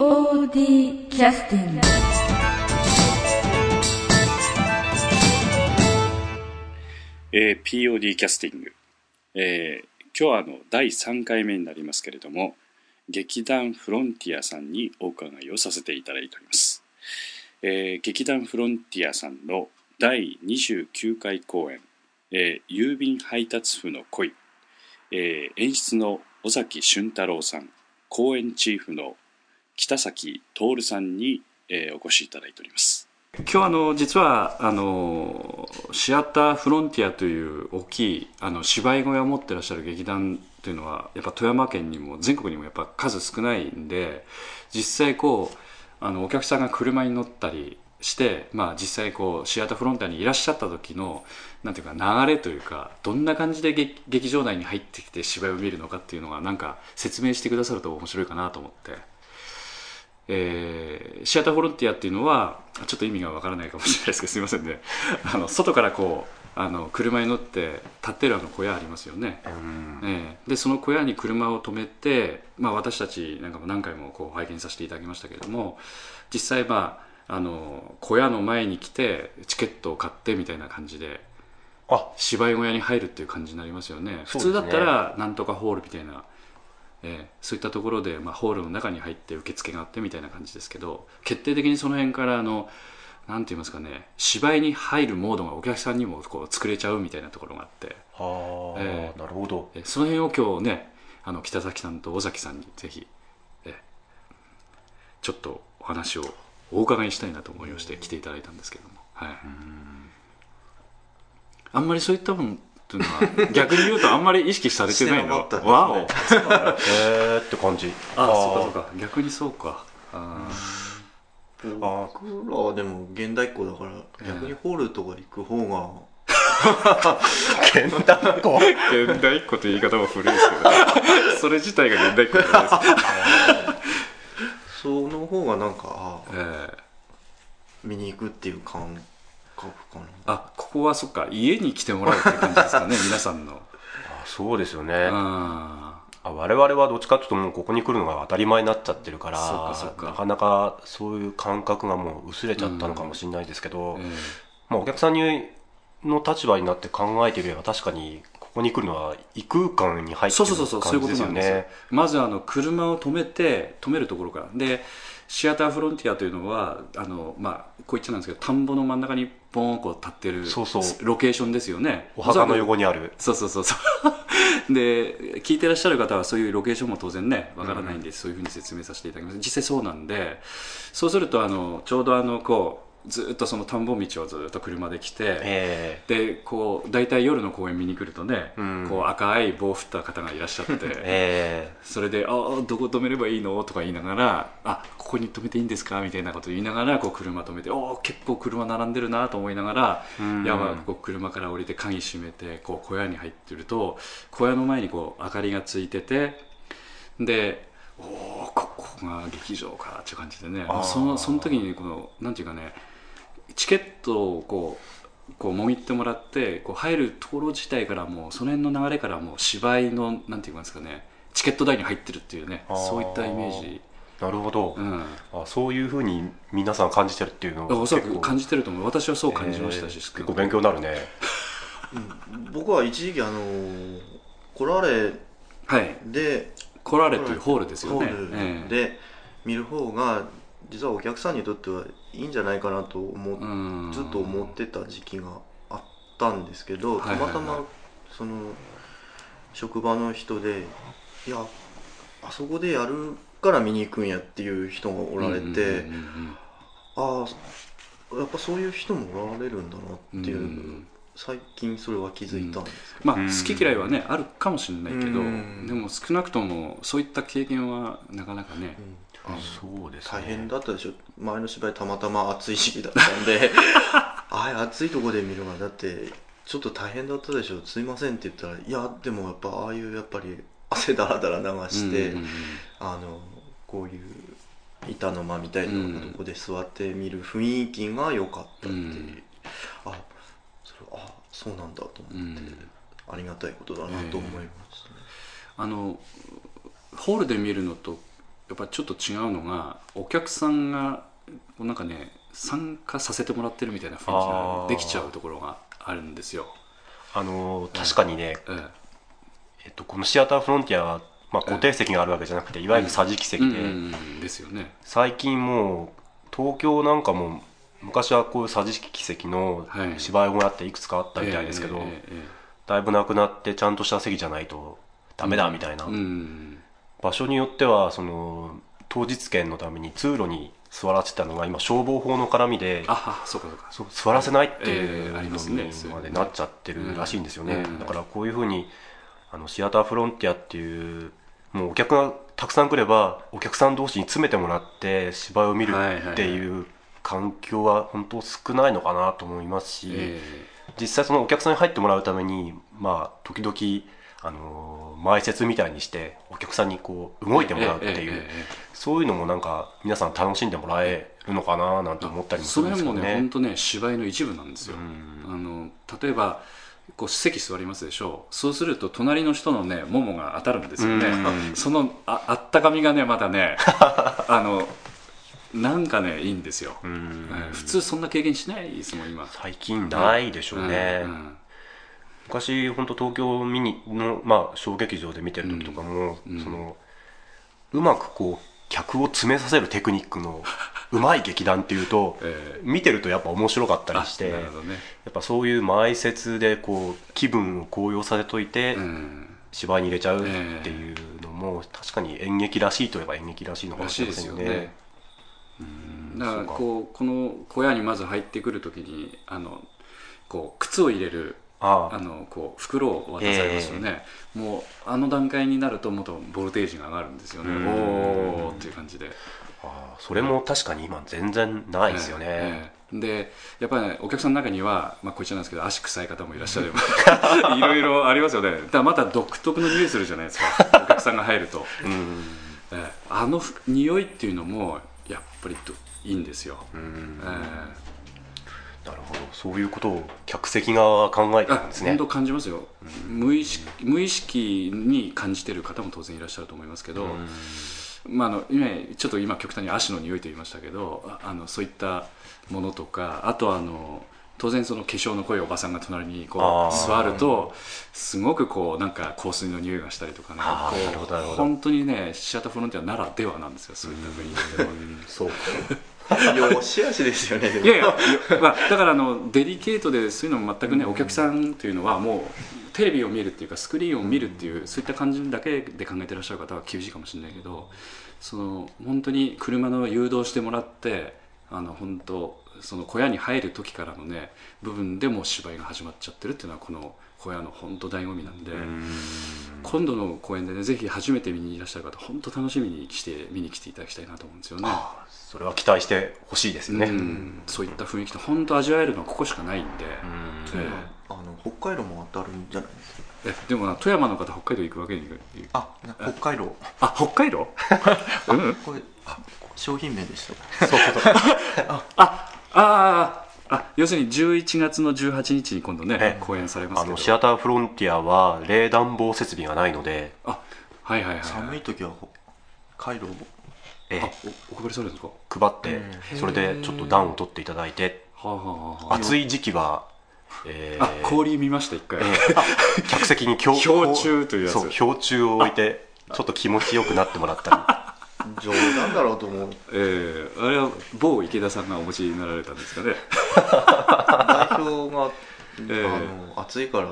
POD キャスティングえー POD キャスティング、えー今日はあの第3回目になりますけれども劇団フロンティアさんにお伺いをさせていただいております、えー劇団フロンティアさんの第29回公演「えー郵便配達婦の恋」えー演出の尾崎俊太郎さん公演チーフの北崎徹さんに、えーお越しいただいております今日あの実はあのシアターフロンティアという大きいあの芝居小屋を持ってらっしゃる劇団というのはやっぱ富山県にも全国にもやっぱ数少ないんで実際こうあのお客さんが車に乗ったりして、まあ、実際こうシアターフロンティアにいらっしゃった時のなんていうか流れというかどんな感じで劇場内に入ってきて芝居を見るのかっていうのがなんか説明してくださると面白いかなと思って。えーシアターフロンティアっていうのはちょっと意味がわからないかもしれないですけど すみませんね。あの外からこうあの車に乗って立ってるあの小屋ありますよね、ええでその小屋に車を止めて、まあ、私たちなんかも何回もこう拝見させていただきましたけれども実際まああの小屋の前に来てチケットを買ってみたいな感じであ。芝居小屋に入るっていう感じになりますよね。ね。通だったらなんとかホールみたいな、ええそういったところで、まあ、ホールの中に入って受付があってみたいな感じですけど決定的にその辺からあのなんて言いますかね芝居に入るモードがお客さんにもこう作れちゃうみたいなところがあってはあ、ええ。なるほど。えその辺を今日ねあの北崎さんと尾崎さんにぜひえちょっとお話をお伺いしたいなと思いまして来ていただいたんですけども、はい、あんまりそういったものっていうのは逆に言うとあんまり意識されてないの わお。へえって感じ。あそうかそうか。逆にそうか。ああ僕らはでも現代っ子だから逆にホールとか行く方がけんだこー現代っ子という言い方も古いですけど それ自体が現代っ子じゃないです その方がなんか見に行くっていう感覚かなあここはそっか。家に来てもらうって感じですかね 皆さんの。あそうですよね。ああ我々はどっちかっていうともうここに来るのが当たり前になっちゃってるからなかなかそういう感覚がもう薄れちゃったのかもしれないですけど、ーえまあ、お客さんにの立場になって考えてみれば確かにここに来るのは異空間に入ってるそうそうそうそうそういうことなん。ですよねまずあの車を止めて止めるところからでシアターフロンティアというのはあの、まあ、こう言っちゃなんですけど田んぼの真ん中にボーンこう立ってるそうそう。ロケーションですよね。お墓の横にある。そうそうそうそう。で聞いてらっしゃる方はそういうロケーションも当然ねわからないんで、そういうふうに説明させていただきます。実際そうなんでそうするとあのちょうどあのこうずっとその田んぼ道をずっと車で来て、えでこう大体夜の公演見に来るとね、うんこう赤い棒を振った方がいらっしゃって ええそれで「ああどこ止めればいいの?」とか言いながら「あここに止めていいんですか?」みたいなこと言いながらこう車止めて「おー結構車並んでるな」と思いながらうんやばいこう車から降りて鍵閉めてこう小屋に入ってると小屋の前にこう明かりがついててで「おおここが劇場か」っていう感じでね。そのその時にこのなんていうかねチケットをこうこうもぎってもらってこう入るところ自体からもうその辺の流れからもう芝居のなんていうんですかねチケット代に入ってるっていうねそういったイメージ、なるほど、うん、あそういうふうに皆さん感じてるっていうのおそら結構。く感じてると思う。私はそう感じましたし、えー結構勉強になるね。僕は一時期あのコラーはい。レでコラレというホールですよね。で見る方が実はお客さんにとってはいいんじゃないかなと思ずっと思ってた時期があったんですけどたまたまその職場の人でいやあそこでやるから見に行くんやっていう人がおられてああやっぱそういう人もおられるんだなっていううん最近それは気づいたんですけどまあうん好き嫌いはねあるかもしれないけどうん。でも少なくともそういった経験はなかなかねうん。そうですね。大変だったでしょ？前の芝居たまたま暑い時期だったんで ああ暑いとこで見るのがだってちょっと大変だったでしょ？すいませんって言ったらいやでもやっぱああいうやっぱり汗だらだら流して、うんうんうん。あのこういう板の間みたいなとこで座って見る雰囲気が良かったっていう、うん。あそうなんだとう思って、ん。ありがたいことだなと思いましたね、あのホールで見るのとやっぱちょっと違うのがお客さんがこうなんかね参加させてもらってるみたいな雰囲気ができちゃうところがあるんですよ。あのー。確かにね、ええっと、このシアターフロンティアは、まあ、固定席があるわけじゃなくていわゆる桟敷え席で、うんうんうん。ですよね。最近もう東京なんかも昔はこういう桟敷席のはい。芝居小屋っていくつかあったみたいですけど、だいぶなくなってちゃんとした席じゃないとダメだみたいな、場所によってはその当日券のために通路に座らせてたのが今消防法の絡みでああそうかそうか。そう座らせないってえいうのにまでなっちゃってるらしいんですよね、うん。だからこういうふうにあのシアターフロンティアっていうもうお客がたくさん来ればお客さん同士に詰めてもらって芝居を見るはいはいはいってい。う環境は本当少ないのかなと思いますし、え実際そのお客さんに入ってもらうためにまあ時々あの前説みたいにしてお客さんにこう動いてもらうっていう、そういうのもなんか皆さん楽しんでもらえるのかななんて思ったりもするんです辺もね。けどね。本当ね芝居の一部なんですよ。うん。あの例えばこう席座りますでしょう。そうすると隣の人のねももが当たるんですよね、うん。そのああったかみがねまだね あのなんかねいいんですよ、普通そんな経験しないですもん今。最近ないでしょうね、昔本当東京ミニの、まあ、小劇場で見てる時とかも、うん。そのうまくこう客を詰めさせるテクニックの うまい劇団っていうとえ見てるとやっぱ面白かったーりしてね、っぱそういう前説でこう気分を高揚させといて、うん、芝居に入れちゃうっていうのも確かに演劇らしいといえば演劇らしいのかもしれませんよね。だからこうこの小屋にまず入ってくるときにあのこう靴を入れるあのこう袋を渡されますよね、もうあの段階になるともっとボルテージが上がるんですよね。うん。おおっていう感じで。ああそれも確かに今全然ないですよね。ええ。でやっぱりねお客さんの中には、まあ、こいつなんですけど足臭い方もいらっしゃれば いろいろありますよね。だまた独特の匂いするじゃないですか。お客さんが入ると、うん。ええ。あのふ匂いっていうのもぱりどいいんですよ、うん。えなるほど。そういうことを客席側は考えてるんですね。本当感じますよ、無意識無意識に感じてる方も当然いらっしゃると思いますけど、まあ、あの今ちょっと今極端に足の匂いと言いましたけどああのそういったものとかあとはあの当然その化粧の濃いおばさんが隣にこう座るとすごくこうなんか香水の匂いがしたりとかね。本当にねシアターフロンティアならではなんですよそういった雰囲気では。そうよしあしですよねいやいや、まあ、だからあのデリケートでそういうのも全くね、お客さんというのはもうテレビを見るっていうかスクリーンを見るっていうそういった感じだけで考えてらっしゃる方は厳しいかもしれないけどその本当に車の誘導してもらってあの本当その小屋に入る時からのね部分でもう芝居が始まっちゃってるっていうのはこの小屋の本当醍醐味なんで。今度の公演でねぜひ初めて見にいらっしゃる方本当楽しみにして見に来ていただきたいなと思うんですよね。ああそれは期待してほしいですよね、うん。そういった雰囲気って本当味わえるのはここしかないんで、うん。えあの北海道も当たるんじゃないですか？ええでもな富山の方北海道行くわけにいく？あ北海道。あ北海道？うん。これあ商品名でした。そうそう ああーあ要するに11月の18日に今度ねええ。公演されますけど。あのシアターフロンティアは冷暖房設備がないので、あはいはいはい寒い時は北海道えあおお配りされるんですか？配ってそれでちょっと暖を取っていただいて。はあはあはあ暑い時期は、えーあ氷見ました一回、えー客席に氷氷柱というやつ。そう氷柱を置いてちょっと気持ちよくなってもらった冗談だろうと思う。ええあれは某池田さんがお持ちになられたんですかね。代表が、えあの暑いから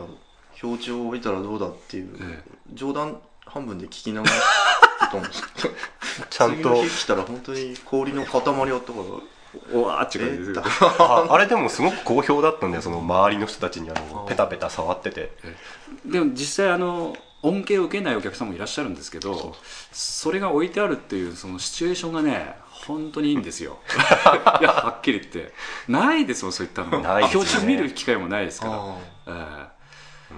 表示を置いたらどうだっていう、え冗談半分で聞き流したと思う。んですけどりちゃんと。次の日来たら本当に氷の塊あったか。らおわーって感じですえよああれでもすごく好評だったんでその周りの人たちにあのペタペタ触ってて。でも実際あの恩恵を受けないお客さんもいらっしゃるんですけどそれが置いてあるっていうそのシチュエーションがね本当にいいんですよ。いやはっきり言って。ないですもんそういったのないですね。見る機会もないですから、あえ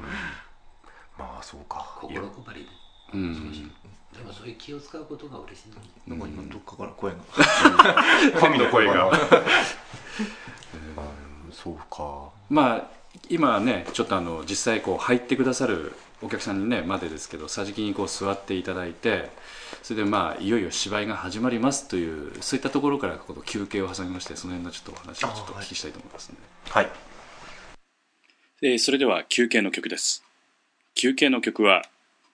まあそうか。心配りえうん。でもそういう気を使うことが嬉しいのにーなんか今どっかから声が。神の声が。うんそうか。まあ今ねちょっとあの実際こう入ってくださるお客さんにねまでですけど桟敷にこう座っていただいてそれでまあいよいよ芝居が始まりますというそういったところからこの休憩を挟みましてその辺のちょっとお話をちょっとお聞きしたいと思いますので、はい。えーそれでは休憩の曲です。休憩の曲は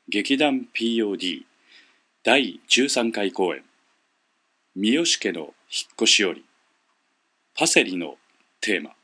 劇団 POD 第13回公演三好家の引っ越しよりパセリのテーマ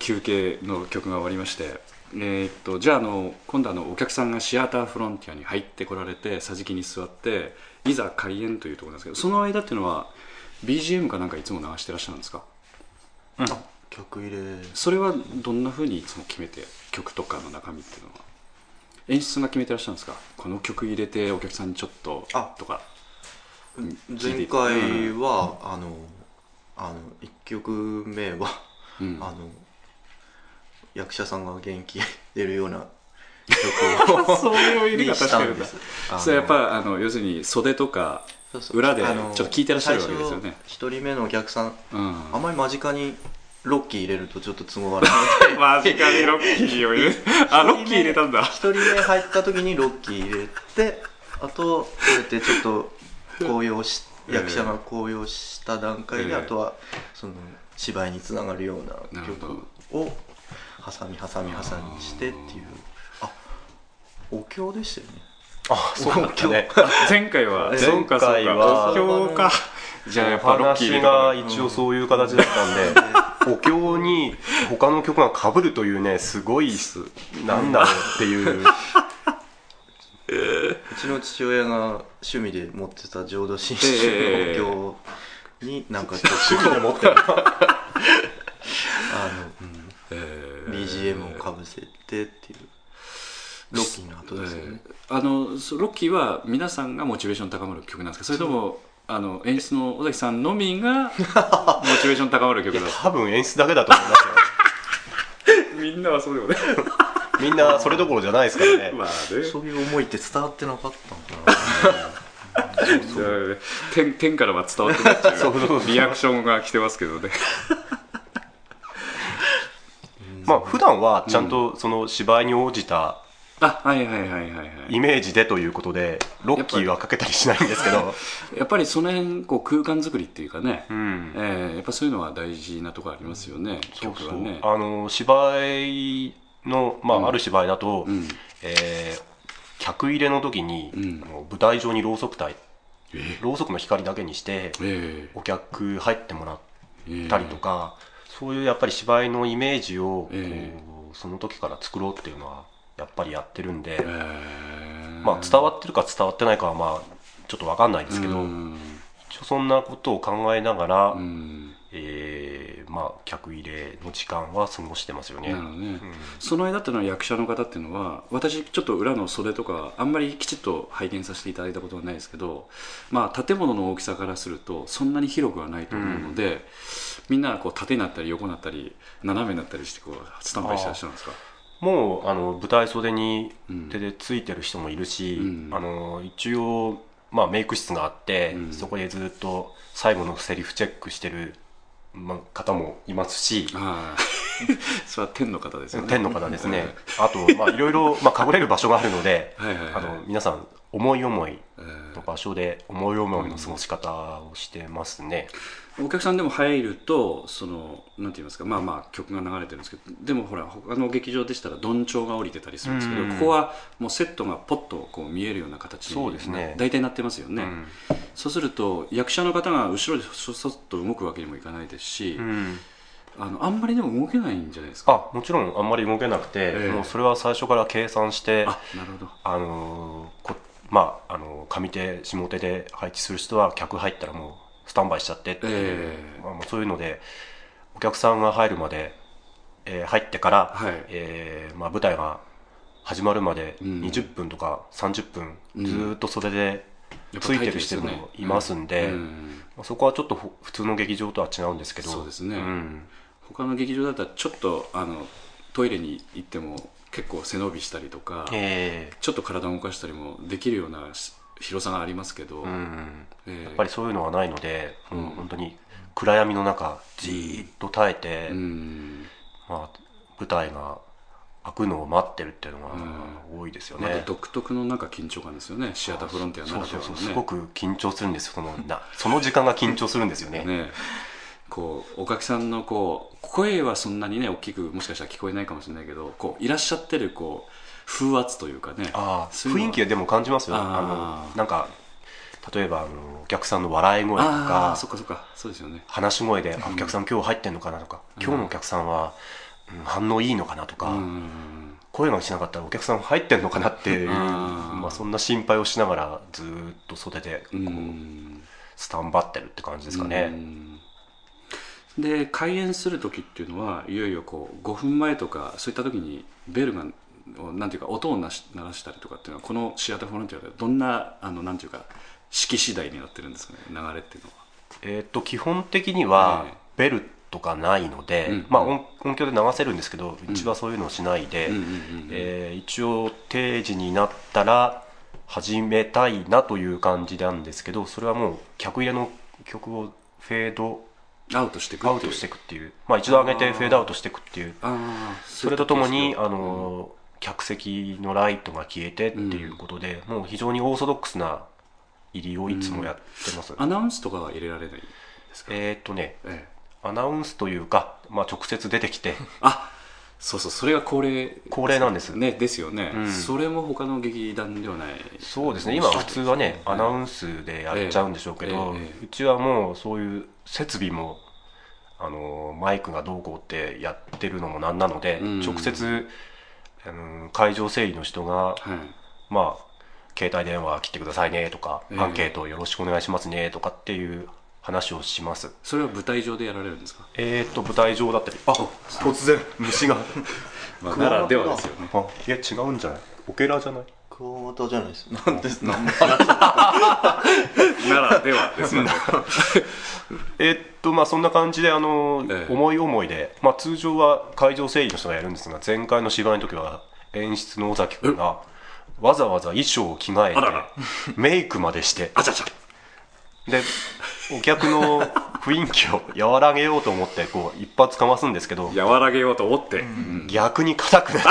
休憩の曲が終わりましてえーっとじゃああの今度あのお客さんがシアターフロンティアに入ってこられて桟敷に座っていざ開演というところなんですけどその間っていうのは BGM かなんかいつも流してらっしゃるんですか？曲入れ。それはどんなふうにいつも決めて曲とかの中身っていうのは？演出が決めてらっしゃるんですか？この曲入れてお客さんにちょっとあとか。前回は、あのあの1曲目は、うん。あの役者さんが元気 出るような 曲をそういう入れ方してるんだ。それやっぱあの要するに袖とか裏でちょっと聞いてらっしゃるわけですよね。最初1人目のお客さんうん。あまり間近にロッキー入れるとちょっと都合悪い。のでマジかにロッキーを入れあロッキー入れたんだ。1人目入った時にロッキー入れてあとこうやってちょっと高揚しええ。役者が高揚した段階で、ええ。あとはその芝居につながるようななるほ曲を挟み挟み挟みしてっていう。あお経でしたよね。あそうだったね。前回はえそうかそう前回かはお経か。じゃあやっぱロッキーが一応そういう形だったんで、お経に他の曲が被るというねすごいなんだろうっていう。うちの父親が趣味で持ってた浄土真ええ宗のお経になんかちょっと 趣味で持ってるあの、うんえー BGM をかぶせてっていう。ロッキーの後ですよね、あのそロッキーは皆さんがモチベーション高まる曲なんですかそれともあの演出の尾崎さんのみがモチベーション高まる曲だ多分演出だけだと思いますよ。みんなはそうでもね みんなそれどころじゃないですからね。まあね。そういう思いって伝わってなかったのかな。天天からは伝わってないっていう。リアクションが来てますけどねまあ普段はちゃんとその芝居に応じたあはいはいはいはいはい。イメージでということでロッキーはかけたりしないんですけど。やっぱり その辺こう空間作りっていうかね、うん。えーやっぱそういうのは大事なところありますよね、曲はね。あの芝居の、まあうん。ある芝居だと、うん。えー客入れの時に、うん。舞台上にろうそく台えろうそくの光だけにしてえお客入ってもらっええたりとか、そういうやっぱり芝居のイメージを、えこうその時から作ろうっていうのはやっぱりやってるんで、え。ーまあ、伝わってるか伝わってないかはまあちょっと分かんないですけど、うん。一応そんなことを考えながら、うんえーまあ、客入れの時間は過ごしてますよね。ね、うん。その間っていうのは役者の方っていうのは私ちょっと裏の袖とかあんまりきちっと拝見させていただいたことはないですけど、まあ、建物の大きさからするとそんなに広くはないと思うので、みんなこう縦になったり横になったり斜めになったりしてこうスタンバイしてらっしゃるんですかもうあの舞台袖にうん手でついてる人もいるし、うん。あの一応、まあ、メイク室があって、うん。そこでずっと最後のセリフチェックしてる、まあ、方もいますし、それは天の方ですよね。天の方ですね、あと、まあ、いろいろ、まあ、隠れる場所があるので、はいはいはい。あの皆さん思い思いえー。の場所で思い思いの過ごし方をしてますね、お客さんでも入るとそのなんて言いますかまあまあ曲が流れてるんですけどでもほら他の劇場でしたらどんちょうが降りてたりするんですけど、うん。ここはもうセットがポッとこう見えるような形にそうですね。大体なってますよね、うん。そうすると役者の方が後ろでそそっと動くわけにもいかないですし、うん。あのあんまりでも動けないんじゃないですか。あもちろんあんまり動けなくて、ええ。もうそれは最初から計算してあなるほど。あのーこまああの上手下手で配置する人は客入ったらもうスタンバイしちゃってっていう、ええ。まあ、もうそういうのでお客さんが入るまで、えー入ってから、はい。えーまあ、舞台が始まるまでうん。20分とか30分うん。ずーっとそれでついてる人もいますんで、うん。うんまあそこはちょっとふ普通の劇場とは違うんですけどそうですね。ん。他の劇場だったらちょっとあのトイレに行っても結構背伸びしたりとか、えちょっと体を動かしたりもできるようなし広さがありますけど、ーうん。えーやっぱりそういうのがないので、うん。本当に暗闇の中じーっと耐えて、うん。まあ、舞台が開くのを待ってるっていうのが多いですよね、また独特のなんか緊張感ですよね。シアターフロンティアなそうそうらではのねそう。すごく緊張するんですよ。そのなその時間が緊張するんですよね。ね。こうお客さんのこう声はそんなにね大きくもしかしたら聞こえないかもしれないけどこういらっしゃってるこう風圧というかね。雰囲気はでも感じますよ。あのなんか例えばあのお客さんの笑い声とかそっかそっか。そうですよね。話し声で、あお客さん今日入ってんのかなとか、今日のお客さんは、うん反応いいのかなとか、うん。声がしなかったらお客さん入ってんのかなっていう、まあ、そんな心配をしながらずーっと袖でこう、うん。スタンバってるって感じですかね、うん。で開演する時っていうのはいよいよこう5分前とかそういった時にベルがなんていうか音を鳴らしたりとかっていうのはこのシアターフロンティアでどんなあのなんていうか式次第になってるんですかね流れっていうのは。えーっと基本的にはええベルとかないので、うんまあ、音音響で流せるんですけどうちはそういうのをしないで、一応定時になったら始めたいなという感じなんですけどそれはもう客入れの曲をフェードアウトしていくアウトしていくっていう、まあ、一度上げてフェードアウトしていくっていう。それとともに、あのの客席のライトが消えてっていうことで、もう非常にオーソドックスな入りをいつもやってます、アナウンスとかは入れられないんですか、えーっとねええ。アナウンスというか、まあ、直接出てきて。あそうそうそれが恒例。恒例なんです。ねですよね、うん。それも他の劇団ではない。そうですね。今普通はねアナウンスでやっちゃうんでしょうけど、ええええ。うちはもうそういう設備もあのマイクがどうこうってやってるのもなんなので、うん。直接あの会場整理の人がはい。まあ携帯電話切ってくださいねとか、ええ。アンケートよろしくお願いしますねとかっていう話をします。それは舞台上でやられるんですか？えー、と舞台上だったりあ突然虫が。まあ、ならではですよね。あいや違うんじゃない？オケラじゃない？クワガタじゃないですなんですなんもならではですねえっとまあそんな感じであの、ええ思い思いで、まあ、通常は会場整理の人がやるんですが前回の芝居の時は演出の尾崎君がわざわざ衣装を着替えてららメイクまでしてあちゃちゃでお客の雰囲気を和らげようと思ってこう一発か？ますんですけど和らげようと思って、逆に硬くなって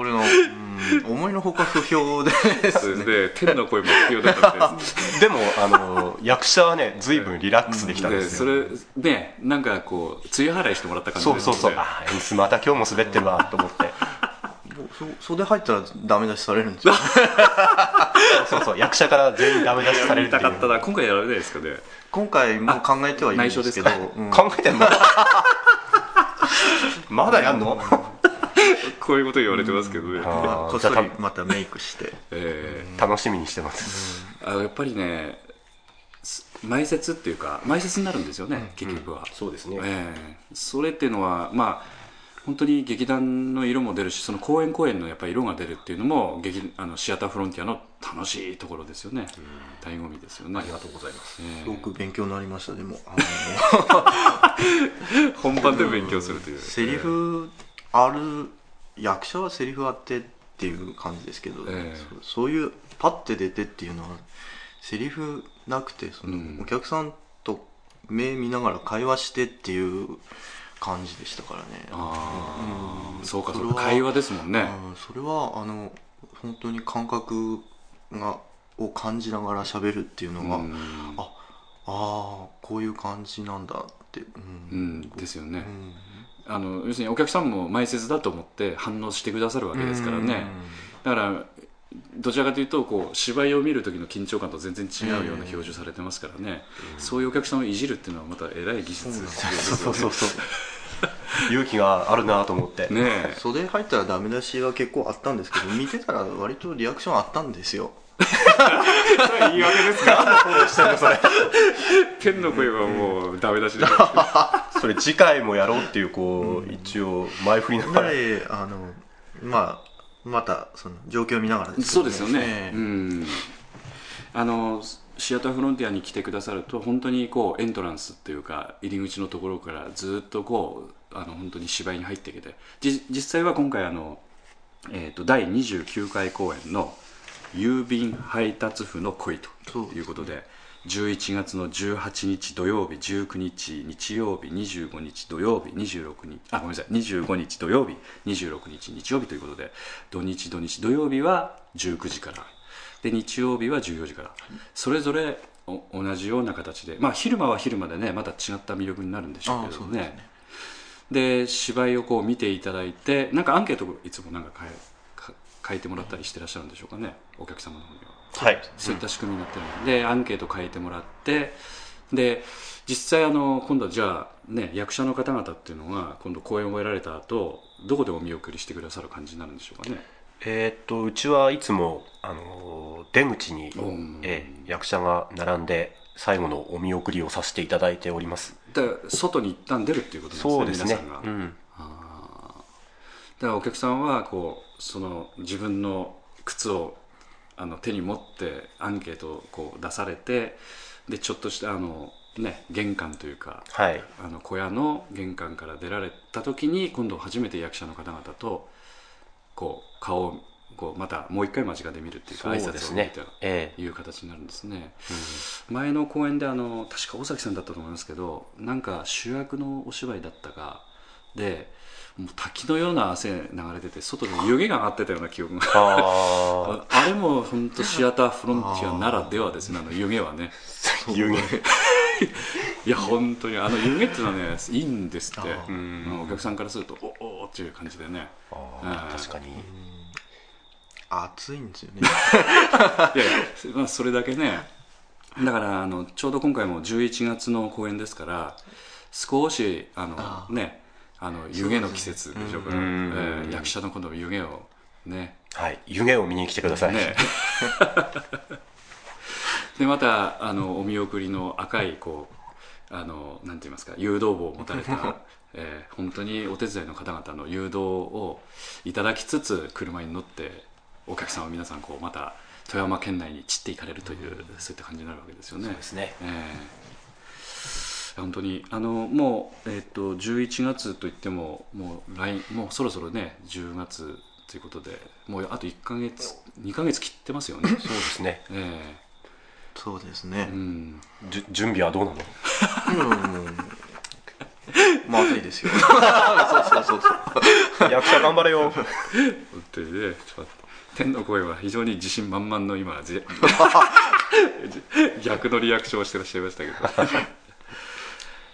これの、うん、思いのほか不評でそれで天の声も必要だったんです。でもあの役者はね随分リラックスできたんですよ、それねなんかこう梅雨払いしてもらった感じそうそうそう。ねあ演出また今日も滑ってるわと思って。そ袖入ったらダメ出しされるんですよそうそう役者から全員ダメ出しされるたかったな。今回やられないですかね？今回も考えてはいるんですけど。内緒ですうん。考えてんの？まだやんの？こういうこと言われてますけどね、こっそりまたメイクして。え楽しみにしてます、ーあやっぱりねす前説っていうか前説になるんですよね、結局は、そうですね、ええ。それっていうのはまあ本当に劇団の色も出るしその公演公演のやっぱり色が出るっていうのも劇あのシアターフロンティアの楽しいところですよね。醍醐味ですよね。ありがとうございます。ええ。すごく勉強になりましたでも あ本番で勉強するという。のセリフある役者はセリフあってっていう感じですけど、ええ。そそういうパッて出てっていうのはセリフなくてその、うん。お客さんと目見ながら会話してっていう感じでしたからね。ああ、うん。そうかそうか会話ですもんね、うん。それはあの本当に感覚がを感じながら喋るっていうのが、うん。ああーこういう感じなんだって、ううんんですよね、うんあの要するにお客さんも前説だと思って反応してくださるわけですからね、だからどちらかというとこう芝居を見る時の緊張感と全然違うような表情されてますからね、そういうお客さんをいじるっていうのはまた偉い技術ですよね。そうそうそう 勇気があるなと思って、ねえ。袖入ったらダメ出しは結構あったんですけど 見てたら割とリアクションあったんですよ。言い訳ですか？天の声はもうダメ出しでそれ次回もやろうっていうこう、一応前振りながら。であのまあまたその状況を見ながらですけどそうですよね、ええ。うん。あのシアターフロンティアに来てくださると本当にこうエントランスっていうか入り口のところからずっとこうあの本当に芝居に入ってきてじ実際は今回あの、えー、と第29回公演の「郵便配達婦の恋」ということで11月の18日土曜日19日日曜日25日土曜日26日あごめんなさい25日土曜日26日日曜日ということで土日土日土曜日は19時からで日曜日は14時からそれぞれお同じような形でまあ昼間は昼間でねまた違った魅力になるんでしょうけどねで芝居をこう見ていただいてなんかアンケートをいつもなんか書いか書いてもらったりしてらっしゃるんでしょうかねお客様の方には。はい。そういった仕組みになってるの。で、アンケート書いてもらってで実際あの今度はじゃあね役者の方々っていうのが今度公演を終えられた後どこでお見送りしてくださる感じになるんでしょうかね？えーっとうちはいつも、あのー出口に、うん。えー役者が並んで最後のお見送りをさせていただいております。だから外に一旦出るっていうことですねそうですね。皆さんが、うん。だからお客さんはこうその自分の靴をあの手に持ってアンケートをこう出されてでちょっとしたあの、ね、玄関というかはい。あの小屋の玄関から出られた時に今度初めて役者の方々とこう顔をこうまたもう一回間近で見るっていうか挨そうですね。拶を見るとえいう形になるんですね、え。前の公演であの確か尾崎さんだったと思いますけどなんか主役のお芝居だったかでもう滝のような汗流れてて外で湯気が上がってたような記憶が。ああ あれも本当シアターフロンティアならではですねあの湯気はね。あ湯気。いや本当にあの湯気っていうのはねいいんですって。お客さんからするとおおーっていう感じでね。確かに。暑いんですよね。いやいや、まあ、それだけね。だからあのちょうど今回も11月の公演ですから少しあのあねあの湯気の季節でしょうから、えうん。ー役者の今度は湯気をね。はい。湯気を見に来てください、ね。でまたあのお見送りの赤いこうあのなんて言いますか誘導棒を持たれた、えー本当にお手伝いの方々の誘導をいただきつつ車に乗ってお客さんは皆さんこうまた富山県内に散っていかれるという、そういった感じになるわけですよね。そうですね。ええ本当に。あのもう、えっと11月といってももう来もうそろそろね10月ということでもうあと1か月2か月切ってますよね。そうですね。えそうですえね。うん、じゅ準備はどうなの？うん。まずいですよ。そうそうそうそう。役者頑張れよ。本当にねちょっと天の声は非常に自信満々の今ぜ 逆のリアクションをしてらっしゃいましたけど、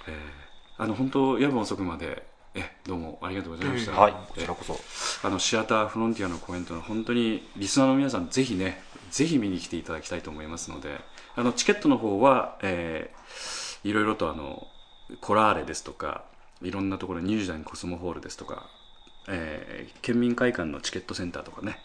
ええ。あの本当夜分遅くまでえどうもありがとうございました、はい。こえ。ちらこそ。あのシアターフロンティアの公演というのは本当にリスナーの皆さんぜひねぜひ見に来ていただきたいと思いますのであのチケットの方は、えーいろいろとあのコラーレですとかいろんなところニュージーランドコスモホールですとか、えー県民会館のチケットセンターとかね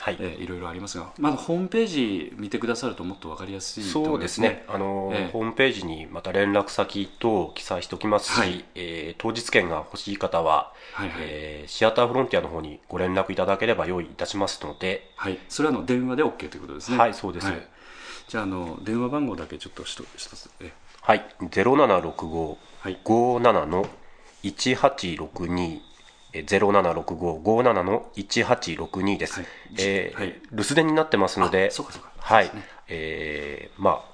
はい。えーいろいろありますが、まずホームページ見てくださるともっと分かりやすいそうですね、あのええ。ホームページにまた連絡先等記載しておきますし、はい。えー当日券が欲しい方は、はいはい、えーシアターフロンティアの方にご連絡いただければ用意いたしますので、はい、それはあの電話で OK ということですね。はいそうです。じゃああの電話番号だけちょっと一一つえはい、0765はい57の1862えー076557の1862です、はい。えーはい。留守電になってますのであそうかそうか。はい。ね。えーまあ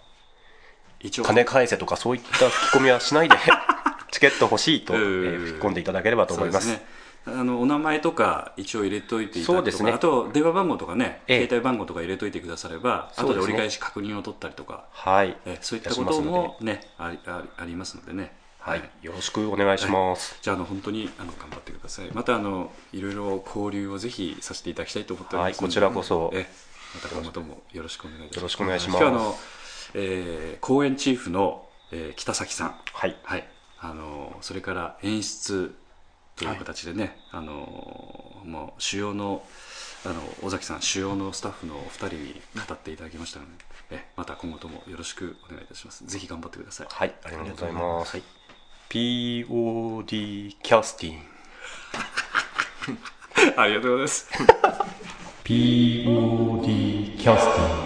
一応。金返せとかそういった吹き込みはしないで チケット欲しいと、えうん。ー吹き込んでいただければと思います。すね。あのお名前とか一応入れといていただくとかそうですね。あと電話番号とかね、ええ。携帯番号とか入れといてくだされば、ね後で折り返し確認を取ったりとか、はい。えそういったこともねありありありますのでねはい、よろしくお願いします、じゃああの本当にあの頑張ってください。またあのいろいろ交流をぜひさせていただきたいと思っておりますはいこちらこそ。えまた今後ともよろしくお願いします。よろしくお願いします。今日あの、えー公演チーフの、えー北崎さん。はい。はい、あのそれから演出という形でね、あのもう主要のあの尾崎さん主要のスタッフのお二人に語っていただきましたのでえまた今後ともよろしくお願いいたします。ぜひ頑張ってください。はい、ありがとうございます。POD キャスティング。ありがとうございます POD キャスティング。